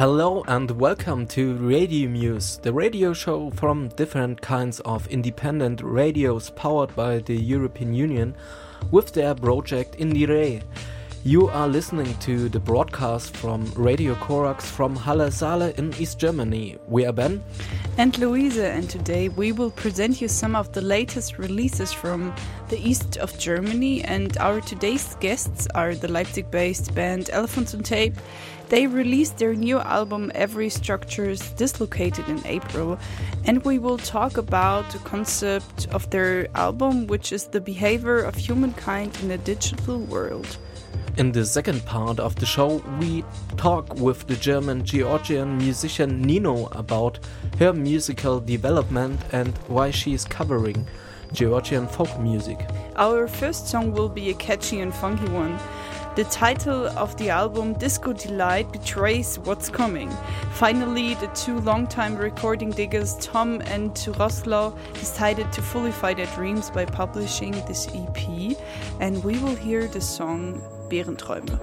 Hello and welcome to Radio Muse, the radio show from different kinds of independent radios powered by the European Union with their project Indire. You are listening to the broadcast from Radio Corax from Halle Saale in East Germany. We are Ben and Louise, and today we will present you some of the latest releases from the east of Germany. And our today's guests are the Leipzig based band Elephants on Tape. They released their new album Every Structures Dislocated in April, and we will talk about the concept of their album, which is the behavior of humankind in a digital world. In the second part of the show, we talk with the German Georgian musician Nino about her musical development and why she is covering Georgian folk music. Our first song will be a catchy and funky one. The title of the album, Disco Delight, betrays what's coming. Finally, the two longtime recording diggers, Tom and Turoslo, decided to fulfill their dreams by publishing this EP, and we will hear the song Bärenträume.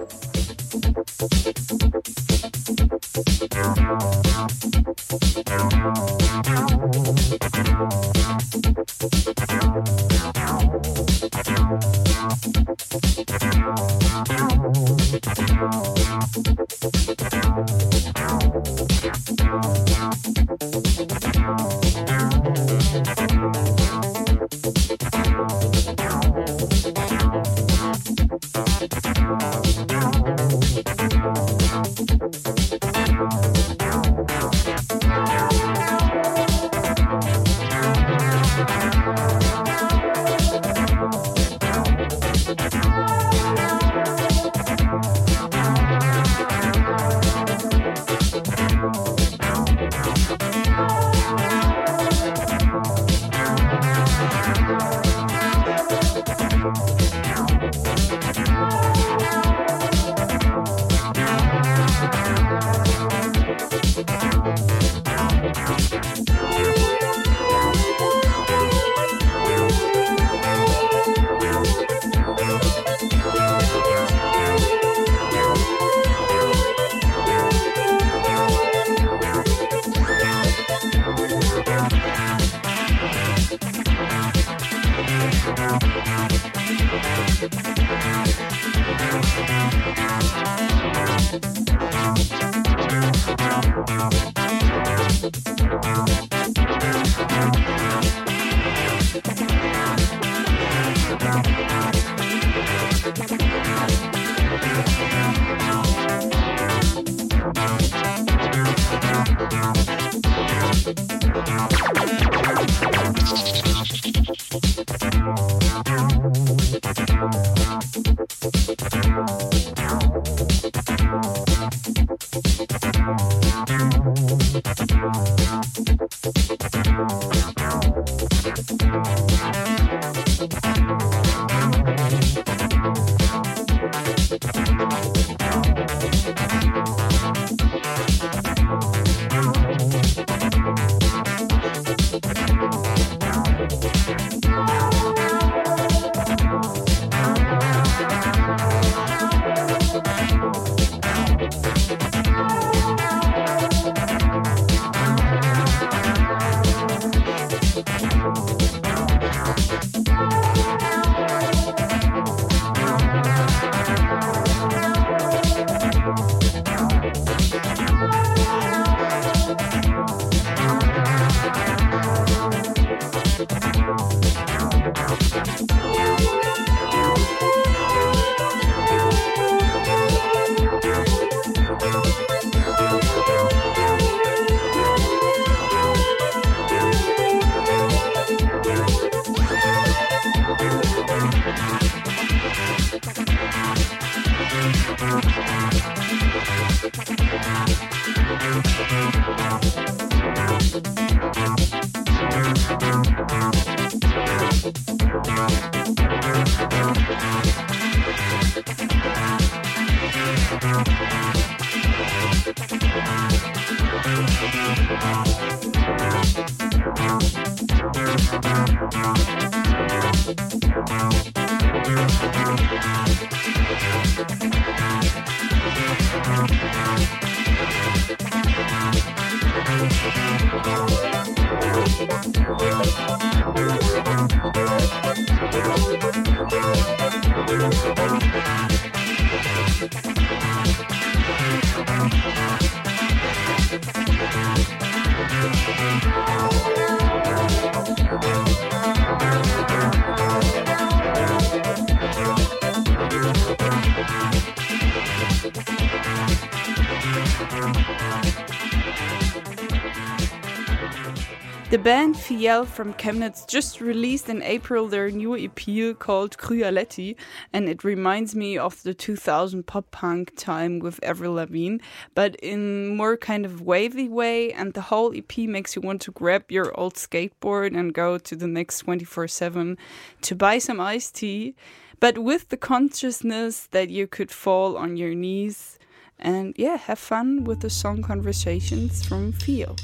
The band Fiel from Chemnitz just released in April their new EP called Cryaletti, and it reminds me of the 2000 pop punk time with Avril Lavigne, but in more kind of wavy way. And the whole EP makes you want to grab your old skateboard and go to the next 24 7 to buy some iced tea, but with the consciousness that you could fall on your knees and yeah, have fun with the song conversations from Fiel.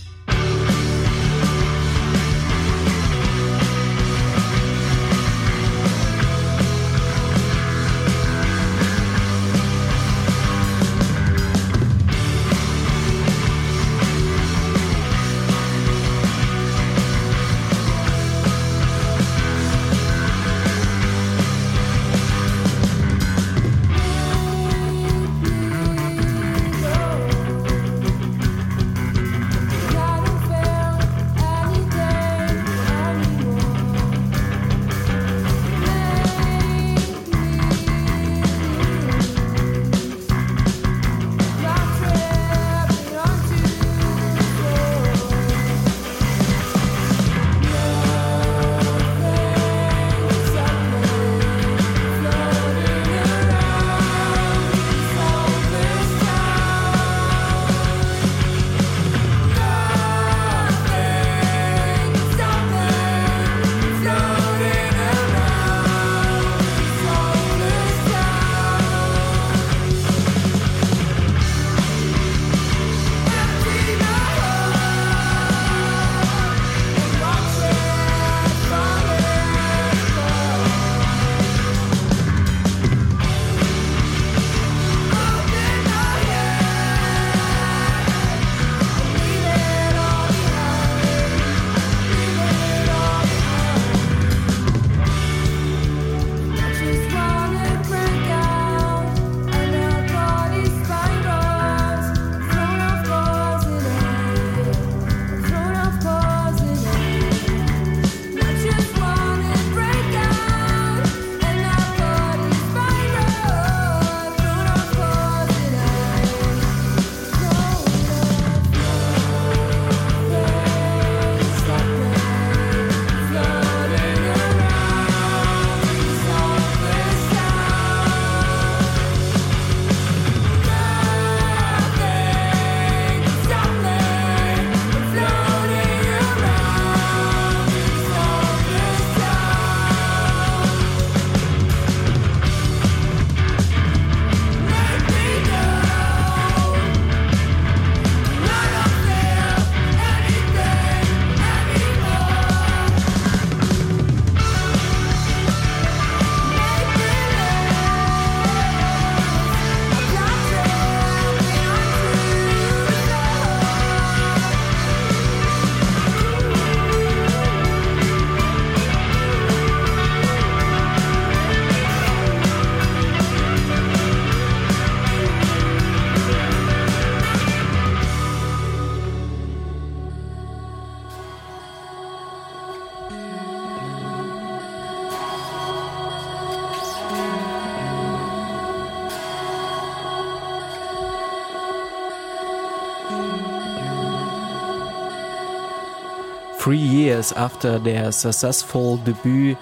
Years after their successful debut,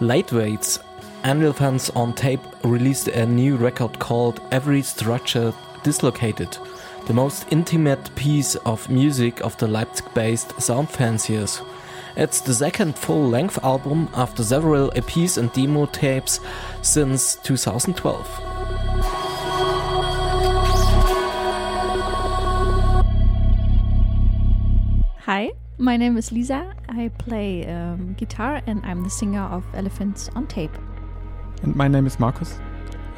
Lightweights, Elephants on Tape released a new record called Every Structure Dislocated, the most intimate piece of music of the Leipzig based Sound Fanciers. It's the second full length album after several EPs and demo tapes since 2012. Hi, my name is Lisa. I play um, guitar and I'm the singer of Elephants on Tape. And my name is Markus.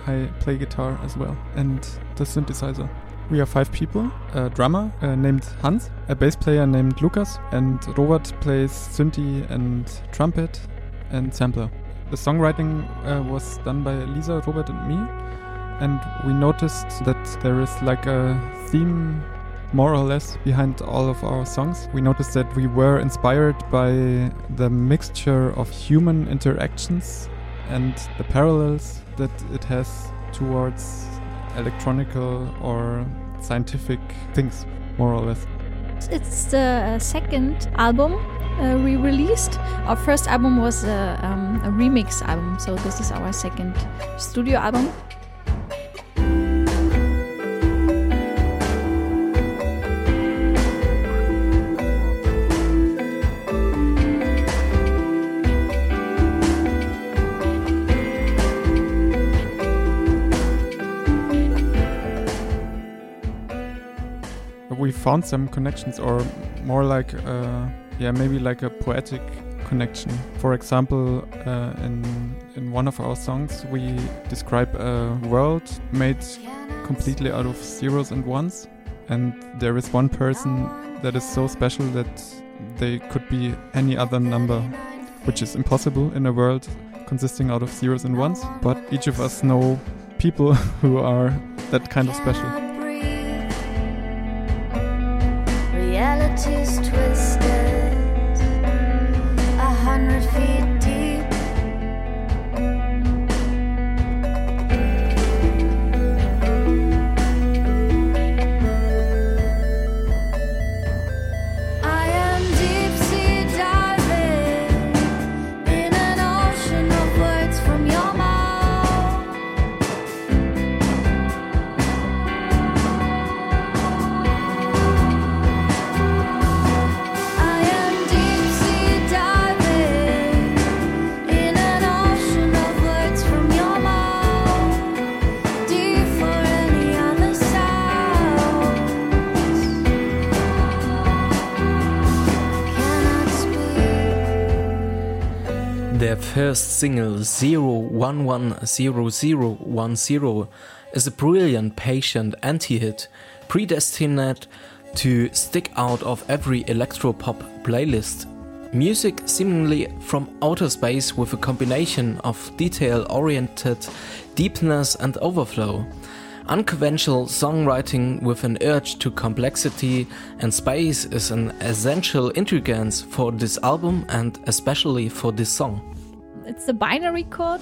I play guitar as well and the synthesizer. We are five people a drummer uh, named Hans, a bass player named Lukas, and Robert plays synthi and trumpet and sampler. The songwriting uh, was done by Lisa, Robert, and me, and we noticed that there is like a theme more or less behind all of our songs. We noticed that we were inspired by the mixture of human interactions and the parallels that it has towards electronical or scientific things, more or less. It's the uh, second album uh, we released. Our first album was a, um, a remix album, so this is our second studio album. Found some connections, or more like, uh, yeah, maybe like a poetic connection. For example, uh, in in one of our songs, we describe a world made completely out of zeros and ones, and there is one person that is so special that they could be any other number, which is impossible in a world consisting out of zeros and ones. But each of us know people who are that kind of special. Single, 0110010, is a brilliant, patient anti hit, predestined to stick out of every electropop playlist. Music seemingly from outer space with a combination of detail oriented deepness and overflow. Unconventional songwriting with an urge to complexity and space is an essential ingredients for this album and especially for this song. It's the binary code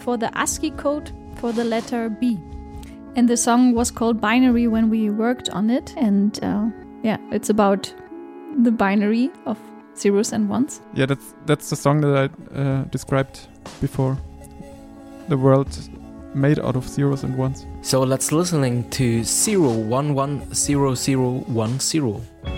for the ASCII code for the letter B. And the song was called Binary when we worked on it. And uh, yeah, it's about the binary of zeros and ones. Yeah, that's that's the song that I uh, described before. The world made out of zeros and ones. So let's listening to 0110010. Some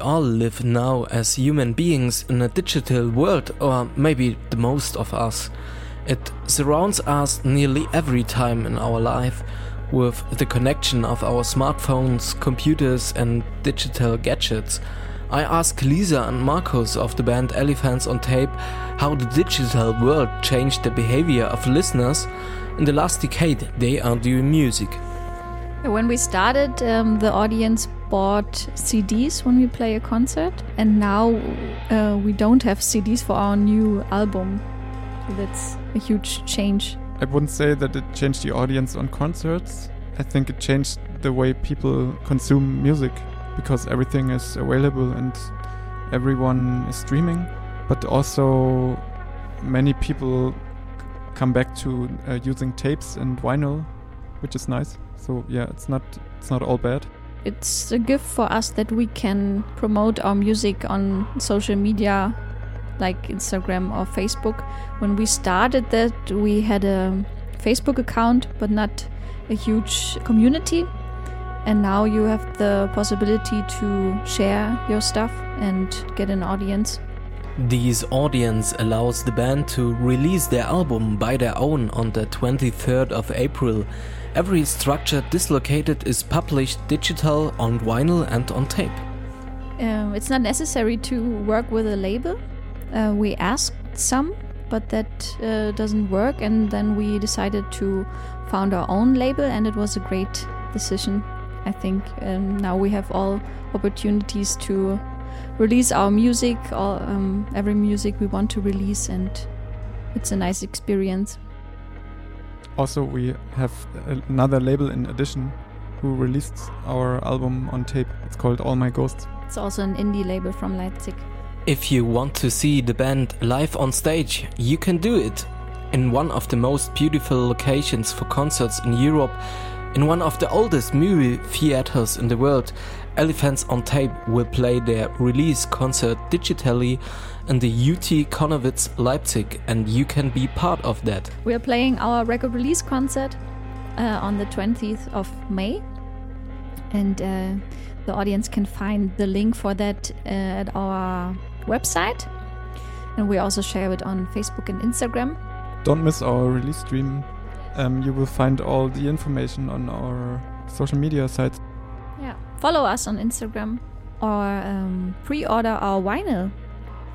we all live now as human beings in a digital world, or maybe the most of us. It surrounds us nearly every time in our life with the connection of our smartphones, computers, and digital gadgets. I asked Lisa and Marcus of the band Elephants on Tape how the digital world changed the behavior of listeners in the last decade they are doing music. When we started, um, the audience bought CDs when we play a concert, and now uh, we don't have CDs for our new album. So that's a huge change. I wouldn't say that it changed the audience on concerts. I think it changed the way people consume music because everything is available and everyone is streaming. But also, many people come back to uh, using tapes and vinyl, which is nice. So yeah, it's not it's not all bad. It's a gift for us that we can promote our music on social media like Instagram or Facebook. When we started that, we had a Facebook account, but not a huge community. And now you have the possibility to share your stuff and get an audience. This audience allows the band to release their album by their own on the 23rd of April. Every structure dislocated is published digital on vinyl and on tape. Um, it's not necessary to work with a label. Uh, we asked some, but that uh, doesn't work. And then we decided to found our own label, and it was a great decision. I think um, now we have all opportunities to release our music, all, um, every music we want to release, and it's a nice experience. Also, we have another label in addition who released our album on tape. It's called All My Ghosts. It's also an indie label from Leipzig. If you want to see the band live on stage, you can do it in one of the most beautiful locations for concerts in Europe, in one of the oldest movie theaters in the world. Elephants on Tape will play their release concert digitally in the UT Connewitz Leipzig, and you can be part of that. We are playing our record release concert uh, on the 20th of May, and uh, the audience can find the link for that uh, at our website. And we also share it on Facebook and Instagram. Don't miss our release stream. Um, you will find all the information on our social media sites. Yeah. Follow us on Instagram or um, pre order our vinyl,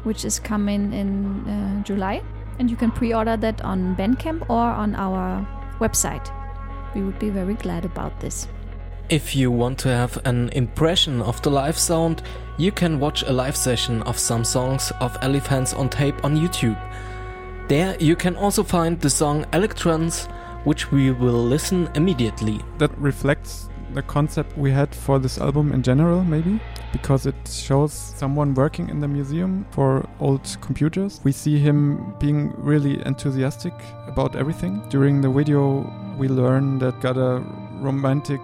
which is coming in uh, July. And you can pre order that on Bandcamp or on our website. We would be very glad about this. If you want to have an impression of the live sound, you can watch a live session of some songs of Elephants on Tape on YouTube. There you can also find the song Electrons, which we will listen immediately. That reflects the concept we had for this album in general, maybe, because it shows someone working in the museum for old computers. We see him being really enthusiastic about everything. During the video, we learn that got a romantic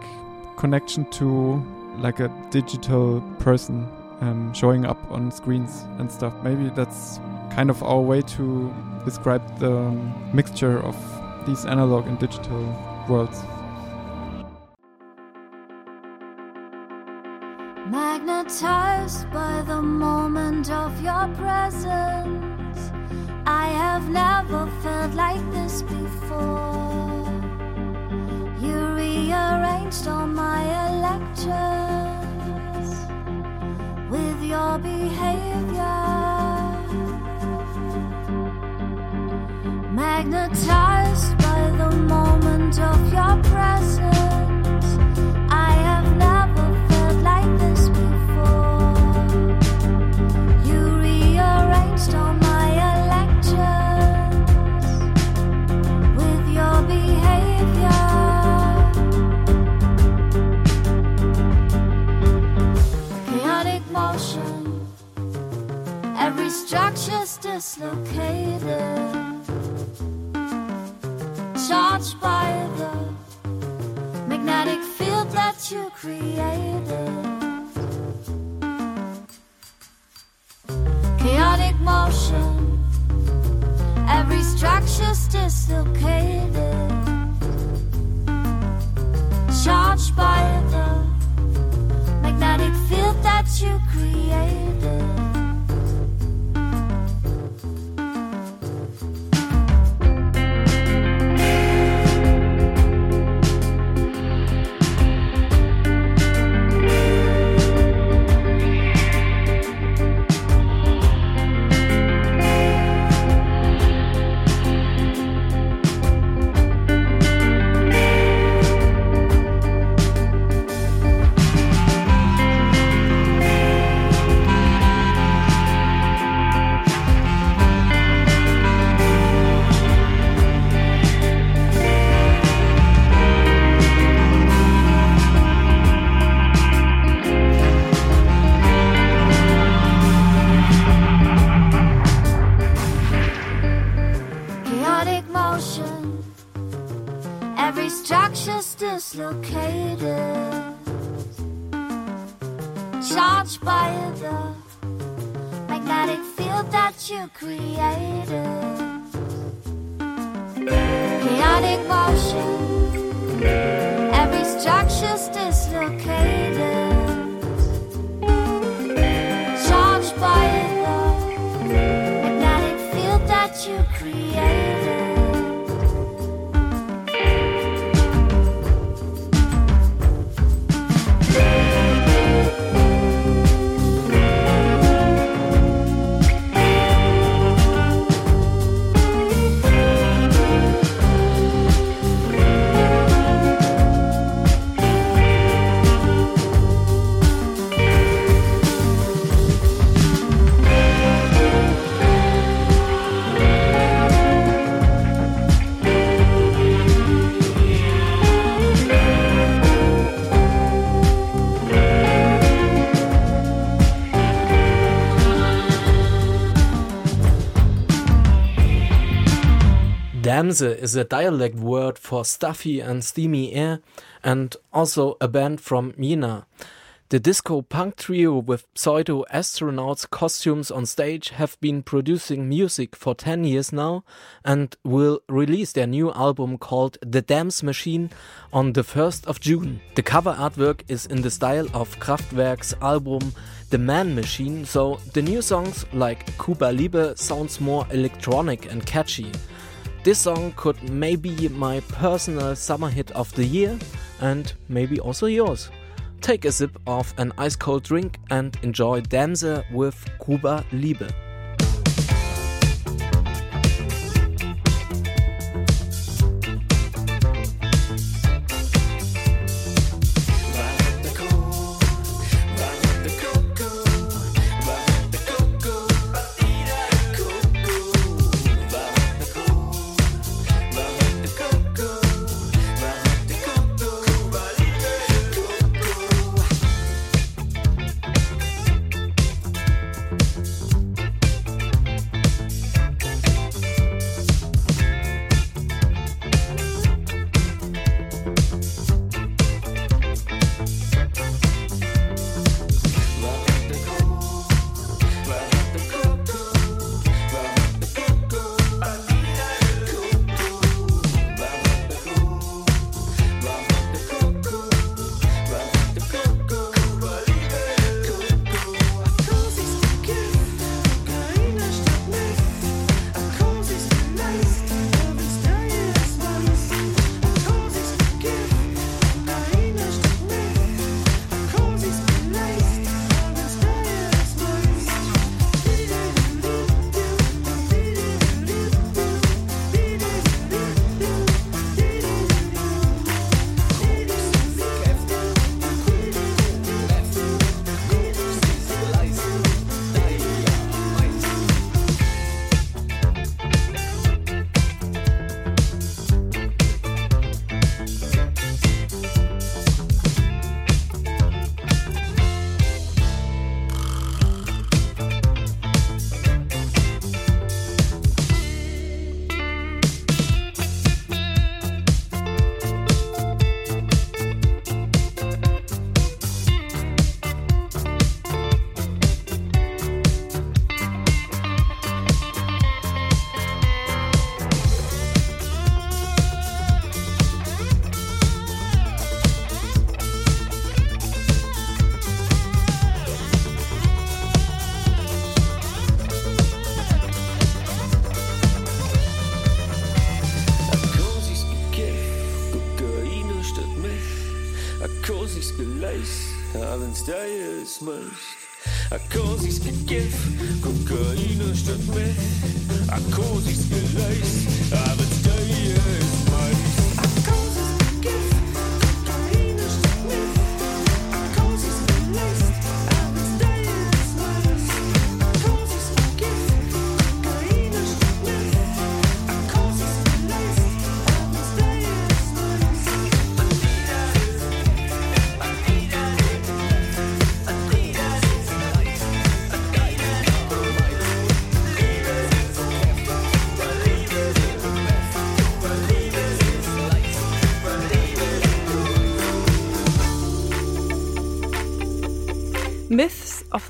connection to like a digital person um, showing up on screens and stuff. Maybe that's kind of our way to describe the um, mixture of these analog and digital worlds. Magnetized by the moment of your presence, I have never felt like this before. You rearranged all my electrons with your behavior. Magnetized dislocated charged by the magnetic field that you created. Chaotic motion, every structure's dislocated. The magnetic field that you created. Chaotic motion, every structure's dislocated, Damse is a dialect word for stuffy and steamy air, and also a band from Jena. The disco punk trio with pseudo astronauts costumes on stage have been producing music for 10 years now and will release their new album called The Dams Machine on the 1st of June. The cover artwork is in the style of Kraftwerk's album The Man Machine, so the new songs like Kuba Liebe sounds more electronic and catchy. This song could maybe my personal summer hit of the year and maybe also yours. Take a sip of an ice cold drink and enjoy Damse with Kuba Liebe.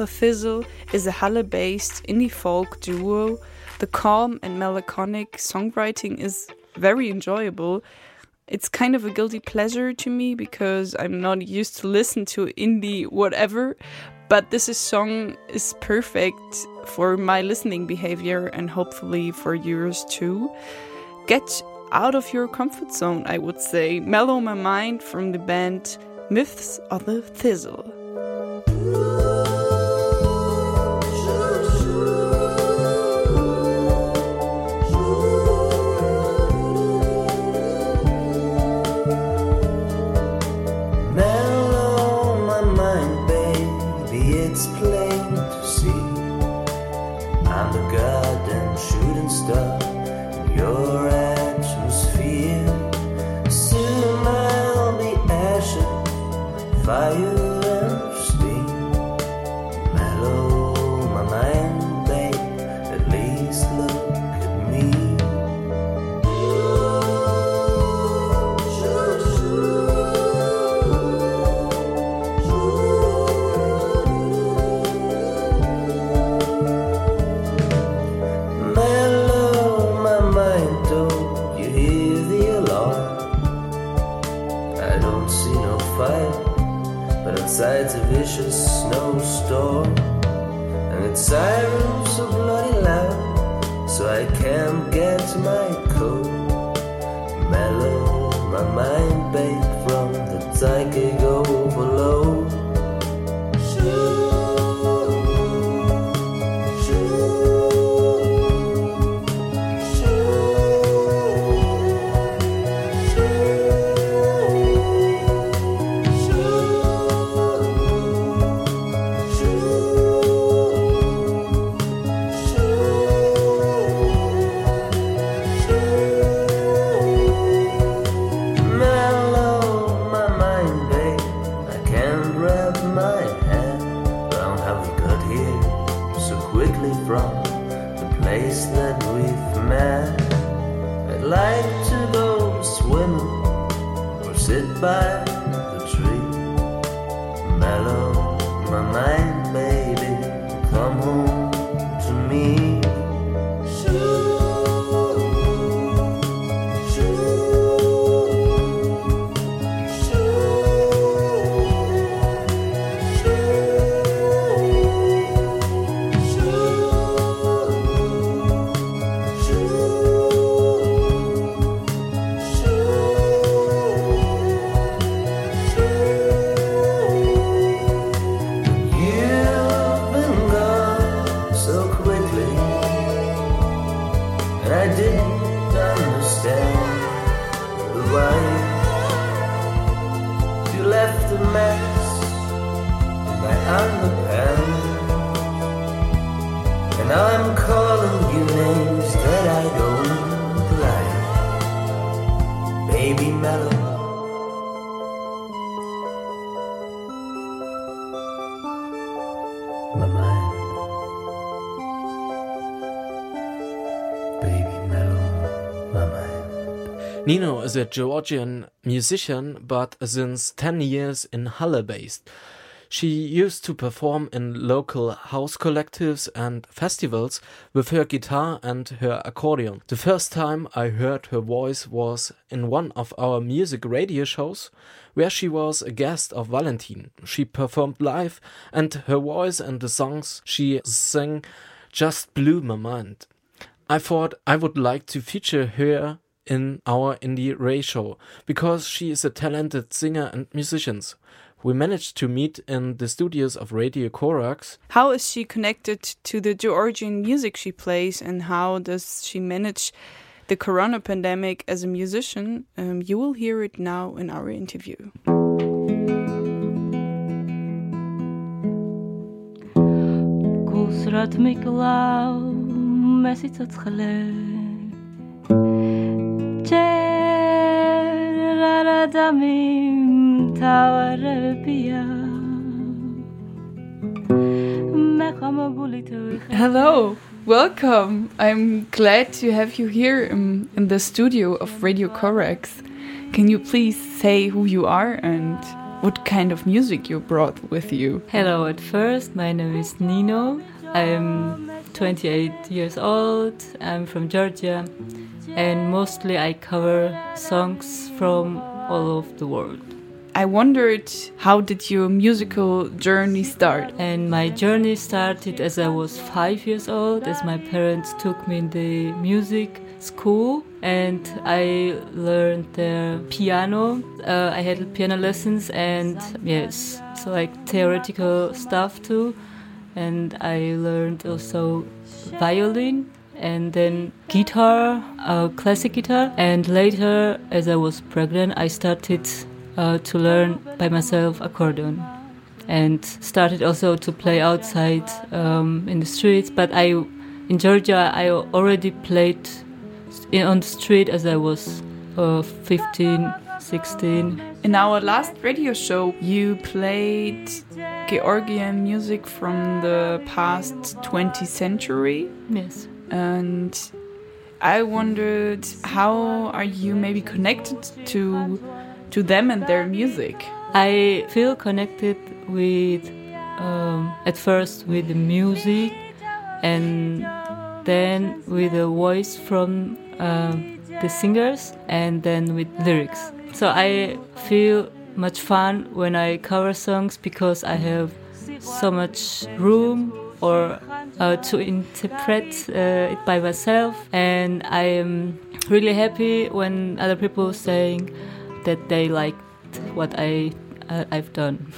The Fizzle is a Halle based indie folk duo. The calm and melancholic songwriting is very enjoyable. It's kind of a guilty pleasure to me because I'm not used to listen to indie whatever, but this is song is perfect for my listening behavior and hopefully for yours too. Get out of your comfort zone, I would say. Mellow my mind from the band Myths of the Fizzle. See no fire, but outside's a vicious snowstorm, and its sirens so bloody loud, so I can't get my coat. Mellow my mind, babe, from the psychic I didn't understand the why. You left a mess in my underpants, and I'm calling you names that I don't like. Baby mellow. Nino is a Georgian musician, but since 10 years in Halle based. She used to perform in local house collectives and festivals with her guitar and her accordion. The first time I heard her voice was in one of our music radio shows, where she was a guest of Valentin. She performed live, and her voice and the songs she sang just blew my mind. I thought I would like to feature her in our indie ratio because she is a talented singer and musician. We managed to meet in the studios of Radio Corax. How is she connected to the Georgian music she plays and how does she manage the corona pandemic as a musician? Um, you will hear it now in our interview. Hello, welcome. I'm glad to have you here in, in the studio of Radio Corax. Can you please say who you are and what kind of music you brought with you? Hello, at first, my name is Nino. I'm 28 years old. I'm from Georgia and mostly I cover songs from all over the world. I wondered how did your musical journey start? And my journey started as I was five years old, as my parents took me in the music school and I learned the piano. Uh, I had piano lessons and yes, so like theoretical stuff too. And I learned also violin and then guitar, uh, classic guitar. And later, as I was pregnant, I started uh, to learn by myself accordion and started also to play outside um, in the streets. But I, in Georgia, I already played in, on the street as I was uh, 15, 16. In our last radio show, you played Georgian music from the past 20th century. Yes. And I wondered how are you maybe connected to to them and their music? I feel connected with, um, at first, with the music and then with the voice from um, the singers and then with lyrics. So I feel much fun when I cover songs because I have so much room or uh, to interpret uh, it by myself and I am really happy when other people saying that they liked what I uh, I've done.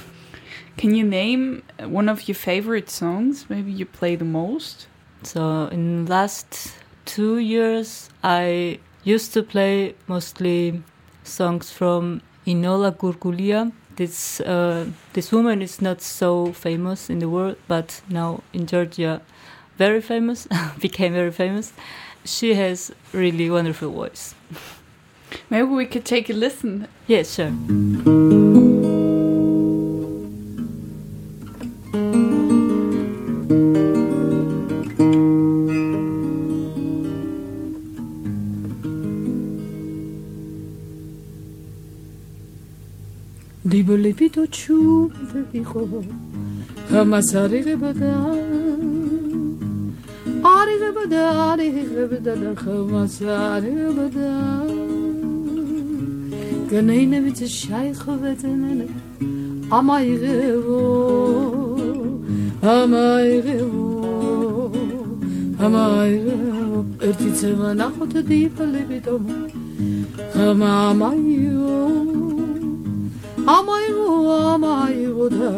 Can you name one of your favorite songs? Maybe you play the most. So in last two years, I used to play mostly songs from Inola Gurgulia. This uh, this woman is not so famous in the world, but now in Georgia, very famous, became very famous. She has really wonderful voice. Maybe we could take a listen. Yes, sure. ბიბლები თუ ჩუბებიყო ამას არ იღებდა არ იღებდა არ იღებდა და ამას არ იღებდა გნეინებიც შაიხოვედნენ ამა იღებო ამა იღებო ამა იღებო ერთი წემა ნახოთ დიბლები თომა ამა ამა იღებო ამაიო ამაიო და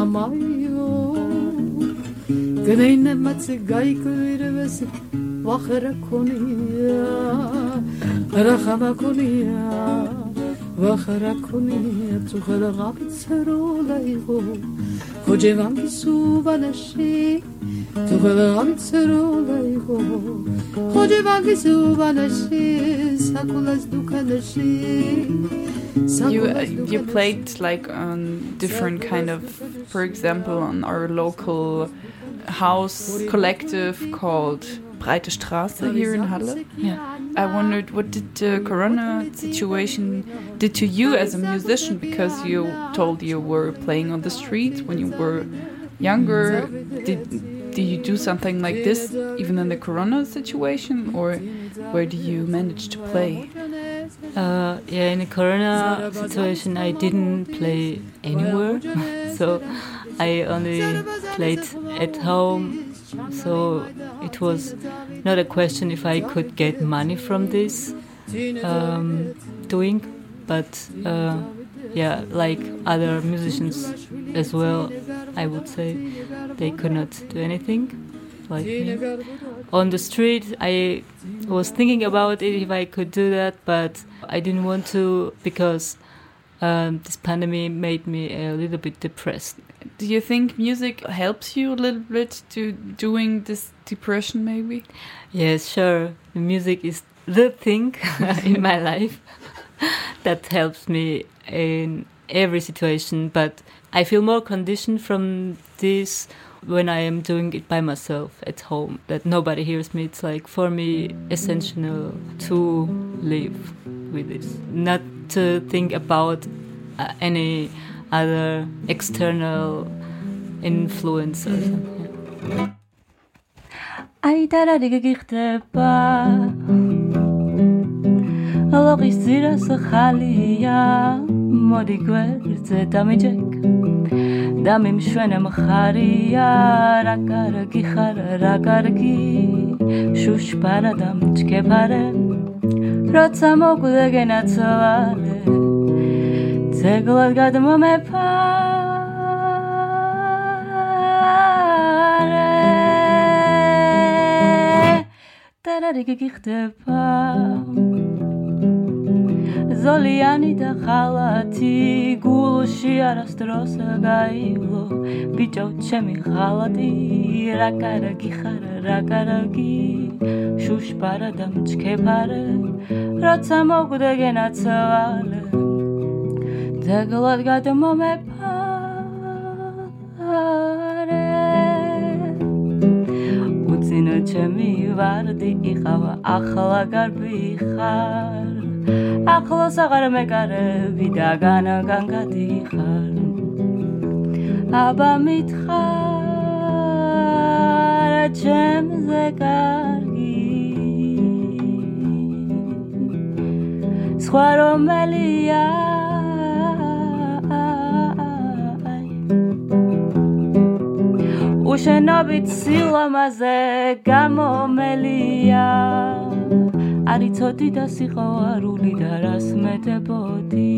ამაიო გნეინემაც გაიკვირვეს ვახერა ქონია რახამა ქონია ვახერა ქონია წუხელა გამცეროლა იყო ქოჯევანგი სუბანაში წუხელა გამცეროლა იყო ქოჯევანგი სუბანაში საკულას დუქანაში You uh, you played like on different kind of, for example, on our local house collective called Breite Straße here in Halle. Yeah. I wondered what did the Corona situation did to you as a musician because you told you were playing on the street when you were younger. Did did you do something like this even in the Corona situation, or where do you manage to play? Uh, yeah, in the Corona situation, I didn't play anywhere, so I only played at home. So it was not a question if I could get money from this um, doing, but uh, yeah, like other musicians as well, I would say they could not do anything like me. On the street, I was thinking about it if I could do that, but I didn't want to because um, this pandemic made me a little bit depressed. Do you think music helps you a little bit to doing this depression, maybe? Yes, sure. The music is the thing in my life that helps me in every situation, but I feel more conditioned from this when I am doing it by myself at home, that nobody hears me. It's like for me essential to live with this, not to think about uh, any other external influence or something. და მიმშვენე მხარია რა კარგი ხარ რა კარგი? შუშპარა და მჭკებარე როცა მოგვდე გენაცვალე ძეგლად გადმომეფარე ტარარი გიგიხდება ზოლიანი და ხალათი გულში არასდროს გაივლო ბიჭო ჩემი ხალათი რა კარგი ხარ რა კარგი. შუშპარა და მჭკებარე როცა მოგვდე გენაცვალე ძეგლად გადმომეფარე. უცინო ჩემი ვარდი იყავა ახლა გარბი ხარ ახლოს აღარ მეკარები და განაგან გადიხარ. აბა მითხარ ჩემზე კარგი. სხვა რომელია? უშენობით სილამაზე გამომელია არ იცოდი და სიყვარული და რას მეტებოდი?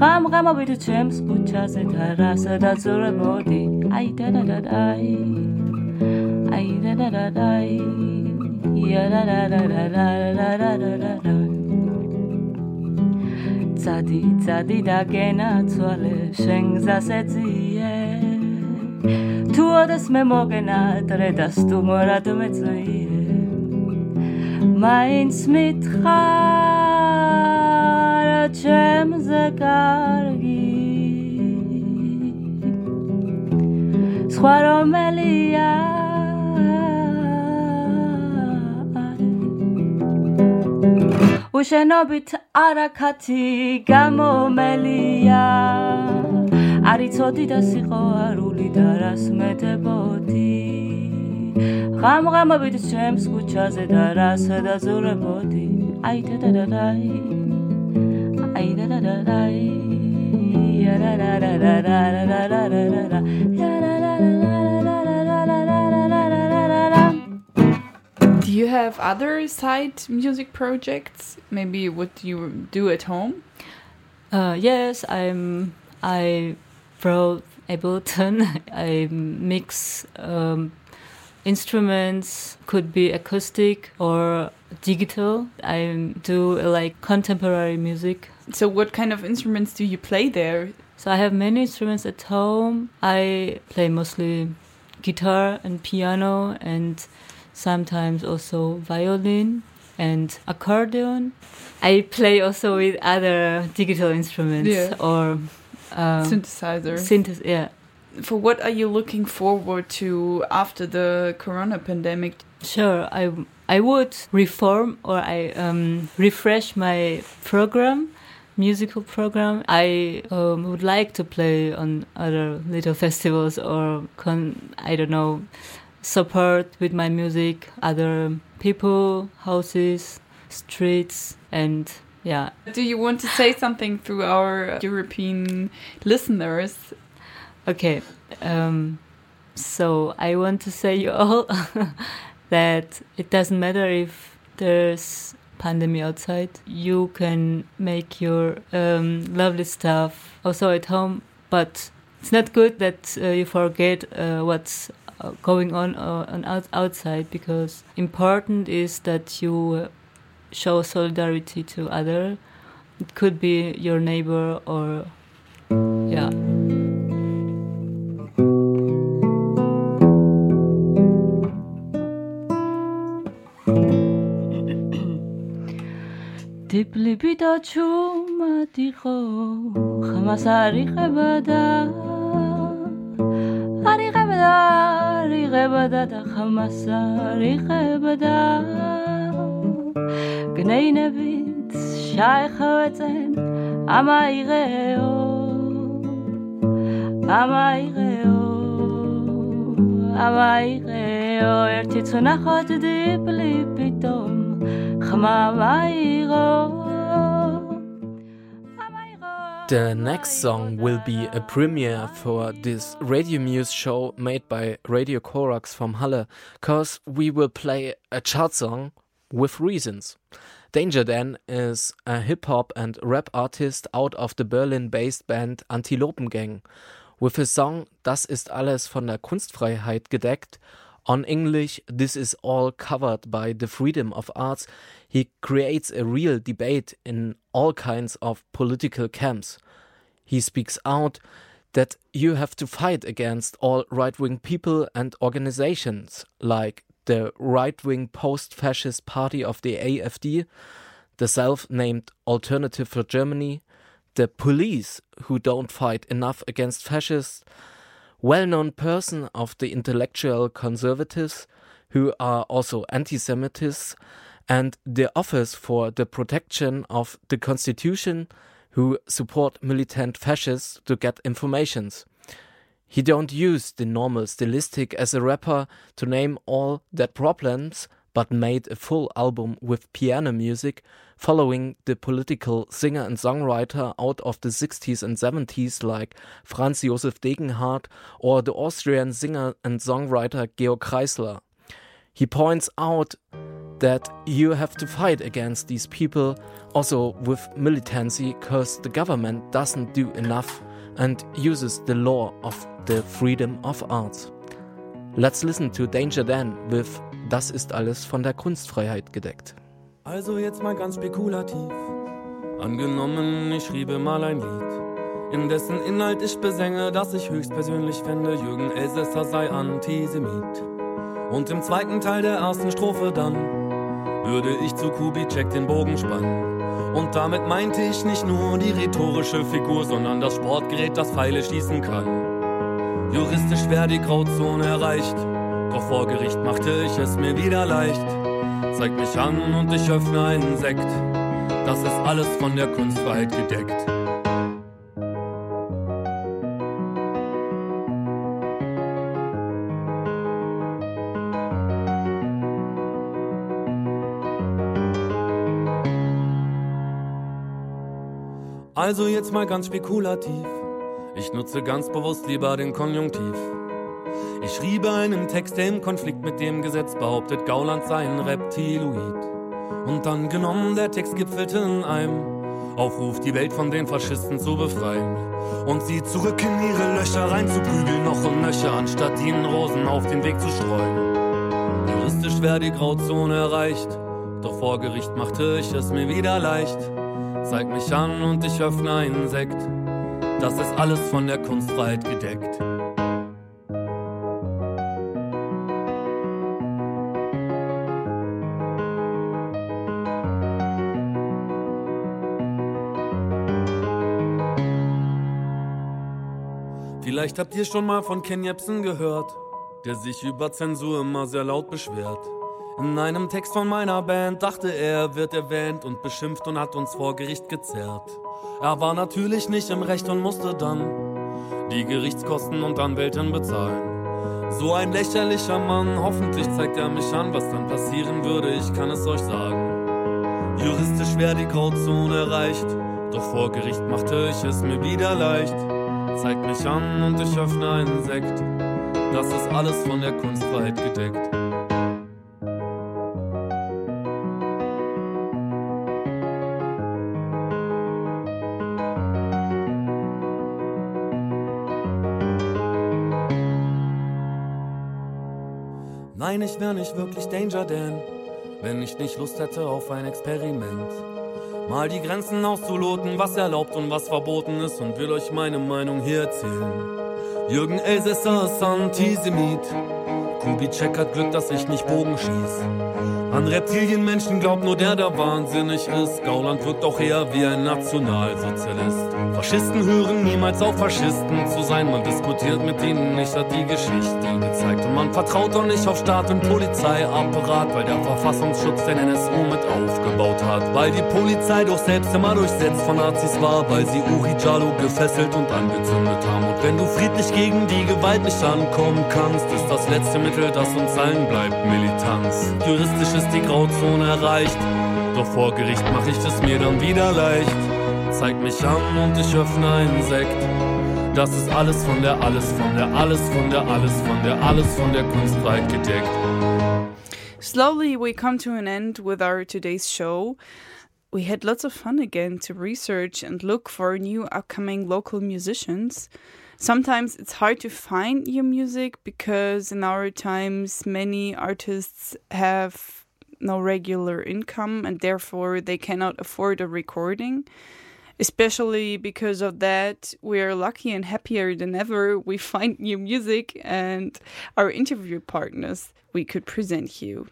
ღამღამობით ჩემს ქუჩაზე და რას დაწურებოდი? აი დადადადაი აი. დადადადაი იარარარარარარარარარა ცადი ცადი და გენაცვალე შენ გზას ეძიე თუ ოდეს მე მოგენადრე და სტუმრად მეწვიე. მაინც მითხარ ჩემზე კარგი. სხვა რომელია? უშენობით არაქათი გამომელია. არიცოდი და სიყვარული და რას მეტებოდი Do you have other side music projects? Maybe what you do at home? Yes, I'm. I wrote Ableton. I mix instruments. Could be acoustic or digital. I do like contemporary music. So, what kind of instruments do you play there? So I have many instruments at home. I play mostly guitar and piano and sometimes also violin and accordion. I play also with other digital instruments Yeah. or um, Synthesizer. Synthes- yeah. For what are you looking forward to after the corona pandemic? Sure, I I would reform or I um, refresh my program, musical program. I um, would like to play on other little festivals or con I don't know support with my music other people, houses, streets, and yeah. Do you want to say something through our European listeners? Okay. Um, so I want to say you all that it doesn't matter if there's pandemic outside. You can make your um, lovely stuff also at home, but it's not good that uh, you forget uh, what's uh, going on uh, on out- outside because important is that you uh, show solidarity to other. It could be your neighbor or yeah. დიბლიბი და ჩუმატი ხო ხმას არიღება და არიღება და არიღება და და ხმას არიღება და გნეინებით შაიხვეწენ ამაიღეო ამაიღეო ამაიღეო. ერთი წნახოთ დიბლიბი და The next song will be a premiere for this Radio Muse show made by Radio Corax from Halle, cause we will play a chart song with reasons. Danger Dan is a hip hop and rap artist out of the Berlin based band Antilopengang. With his song Das ist alles von der Kunstfreiheit gedeckt, on English, this is all covered by the freedom of arts. He creates a real debate in all kinds of political camps. He speaks out that you have to fight against all right wing people and organizations like the right wing post fascist party of the AFD, the self named Alternative for Germany, the police who don't fight enough against fascists, well known person of the intellectual conservatives who are also anti Semitists, and the Office for the Protection of the Constitution who support militant fascists to get informations. He don't use the normal stylistic as a rapper to name all their problems, but made a full album with piano music following the political singer and songwriter out of the 60s and 70s like Franz Josef Degenhardt or the Austrian singer and songwriter Georg Kreisler. He points out that you have to fight against these people also with militancy because the government doesn't do enough and uses the law of the freedom of arts. Let's listen to Danger Dan with Das ist alles von der Kunstfreiheit gedeckt. Also jetzt mal ganz spekulativ. Angenommen, ich schriebe mal ein Lied, in dessen Inhalt ich besänge, dass ich höchstpersönlich fände, Jürgen Elsässer sei Antisemit. Und im zweiten Teil der ersten Strophe dann würde ich zu Kubitschek den Bogen spannen. Und damit meinte ich nicht nur die rhetorische Figur, sondern das Sportgerät, das Pfeile schießen kann. Juristisch wäre die Grauzone erreicht, doch vor Gericht machte ich es mir wieder leicht. Zeig mich an und ich öffne einen Sekt. Das ist alles von der Kunstfreiheit gedeckt. Also jetzt mal ganz spekulativ. Ich nutze ganz bewusst lieber den Konjunktiv. Ich schriebe einen Text, der im Konflikt mit dem Gesetz behauptet, Gauland sei ein Reptiloid. Und dann genommen, der Text gipfelte in einem Aufruf, die Welt von den Faschisten zu befreien. Und sie zurück in ihre Löcher reinzuprügeln, noch und nöcher, anstatt ihnen Rosen auf den Weg zu streuen. Juristisch wäre die Grauzone erreicht, doch vor Gericht machte ich es mir wieder leicht. Zeig mich an und ich öffne einen Sekt. Das ist alles von der Kunstfreiheit gedeckt. Vielleicht habt ihr schon mal von Ken Jebsen gehört, der sich über Zensur immer sehr laut beschwert. In einem Text von meiner Band dachte er, wird erwähnt und beschimpft und hat uns vor Gericht gezerrt. Er war natürlich nicht im Recht und musste dann die Gerichtskosten und Anwältin bezahlen. So ein lächerlicher Mann, hoffentlich zeigt er mich an, was dann passieren würde, ich kann es euch sagen. Juristisch wäre die Grauzone erreicht, doch vor Gericht machte ich es mir wieder leicht. Zeig mich an und ich öffne einen Sekt. Das ist alles von der Kunstfreiheit gedeckt. Ich wär nicht wirklich Danger Dan, wenn ich nicht Lust hätte auf ein Experiment. Mal die Grenzen auszuloten, was erlaubt und was verboten ist und will euch meine Meinung hier erzählen. Jürgen Elsässer ist Antisemit. Kubitschek hat Glück, dass ich nicht Bogen schieß. An Reptilienmenschen glaubt nur der, der wahnsinnig ist. Gauland wirkt doch eher wie ein Nationalsozialist. Faschisten hören niemals auf, Faschisten zu sein. Man diskutiert mit ihnen nicht, hat die Geschichte gezeigt. Und man vertraut doch nicht auf Staat und Polizeiapparat, weil der Verfassungsschutz den NSU mit aufgebaut hat. Weil die Polizei doch selbst immer durchsetzt von Nazis war, weil sie Uri Jalo gefesselt und angezündet haben. Und wenn du friedlich gegen die Gewalt nicht ankommen kannst, ist das letzte Mittel, das uns allen bleibt, Militanz. Juristisch ist die Grauzone erreicht, doch vor Gericht mach ich es mir dann wieder leicht. Zeig mich an und ich öffne einen Sekt. Das ist alles von der, alles von der, alles von der, alles von der, alles von der Kunstwelt gedeckt. Slowly, we come to an end with our today's show. We had lots of fun again to research and look for new upcoming local musicians. Sometimes it's hard to find new music because in our times many artists have no regular income and therefore they cannot afford a recording. Especially because of that, we are lucky and happier than ever. We find new music and our interview partners we could present you.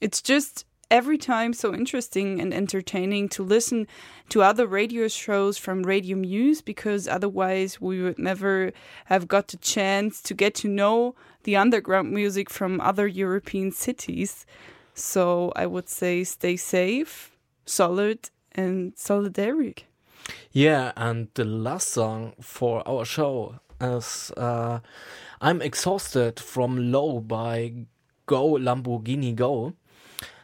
It's just every time so interesting and entertaining to listen to other radio shows from Radio Muse because otherwise we would never have got the chance to get to know the underground music from other European cities. So I would say stay safe, solid, and solidaric. Yeah, and the last song for our show is uh, I'm Exhausted from Low by Go Lamborghini Go.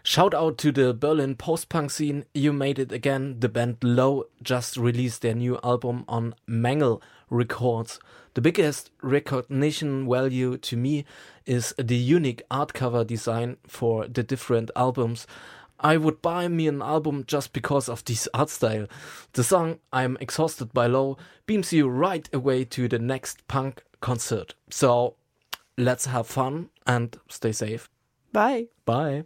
Shout out to the Berlin post punk scene. You made it again. The band Low just released their new album on Mangle Records. The biggest recognition value to me is the unique art cover design for the different albums. I would buy me an album just because of this art style. The song I'm Exhausted by Low beams you right away to the next punk concert. So let's have fun and stay safe. Bye. Bye.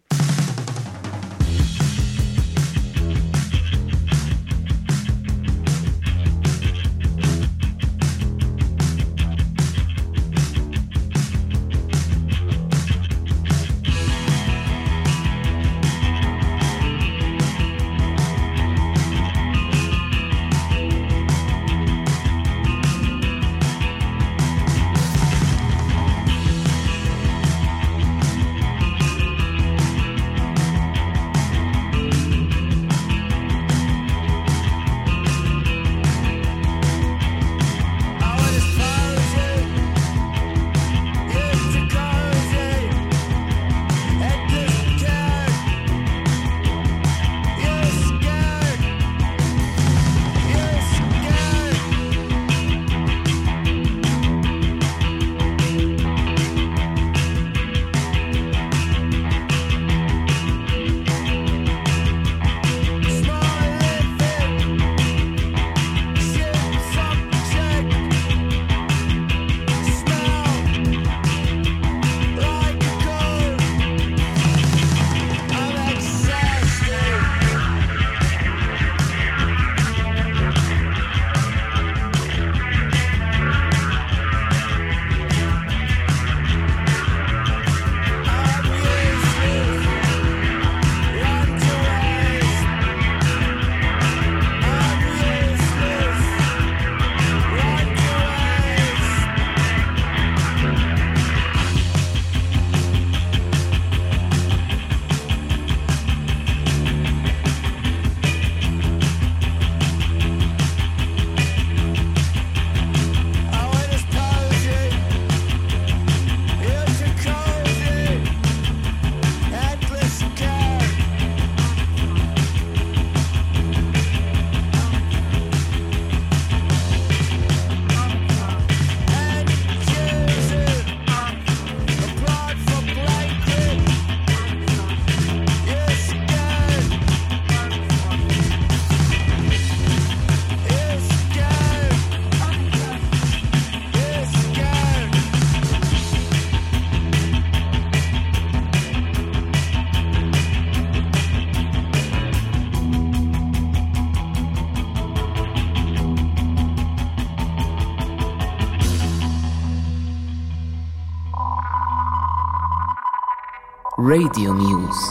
Radio Muse.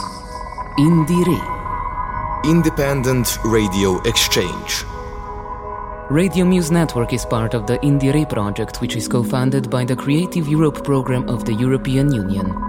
Indire. Independent Radio Exchange. Radio Muse Network is part of the Indire project, which is co funded by the Creative Europe program of the European Union.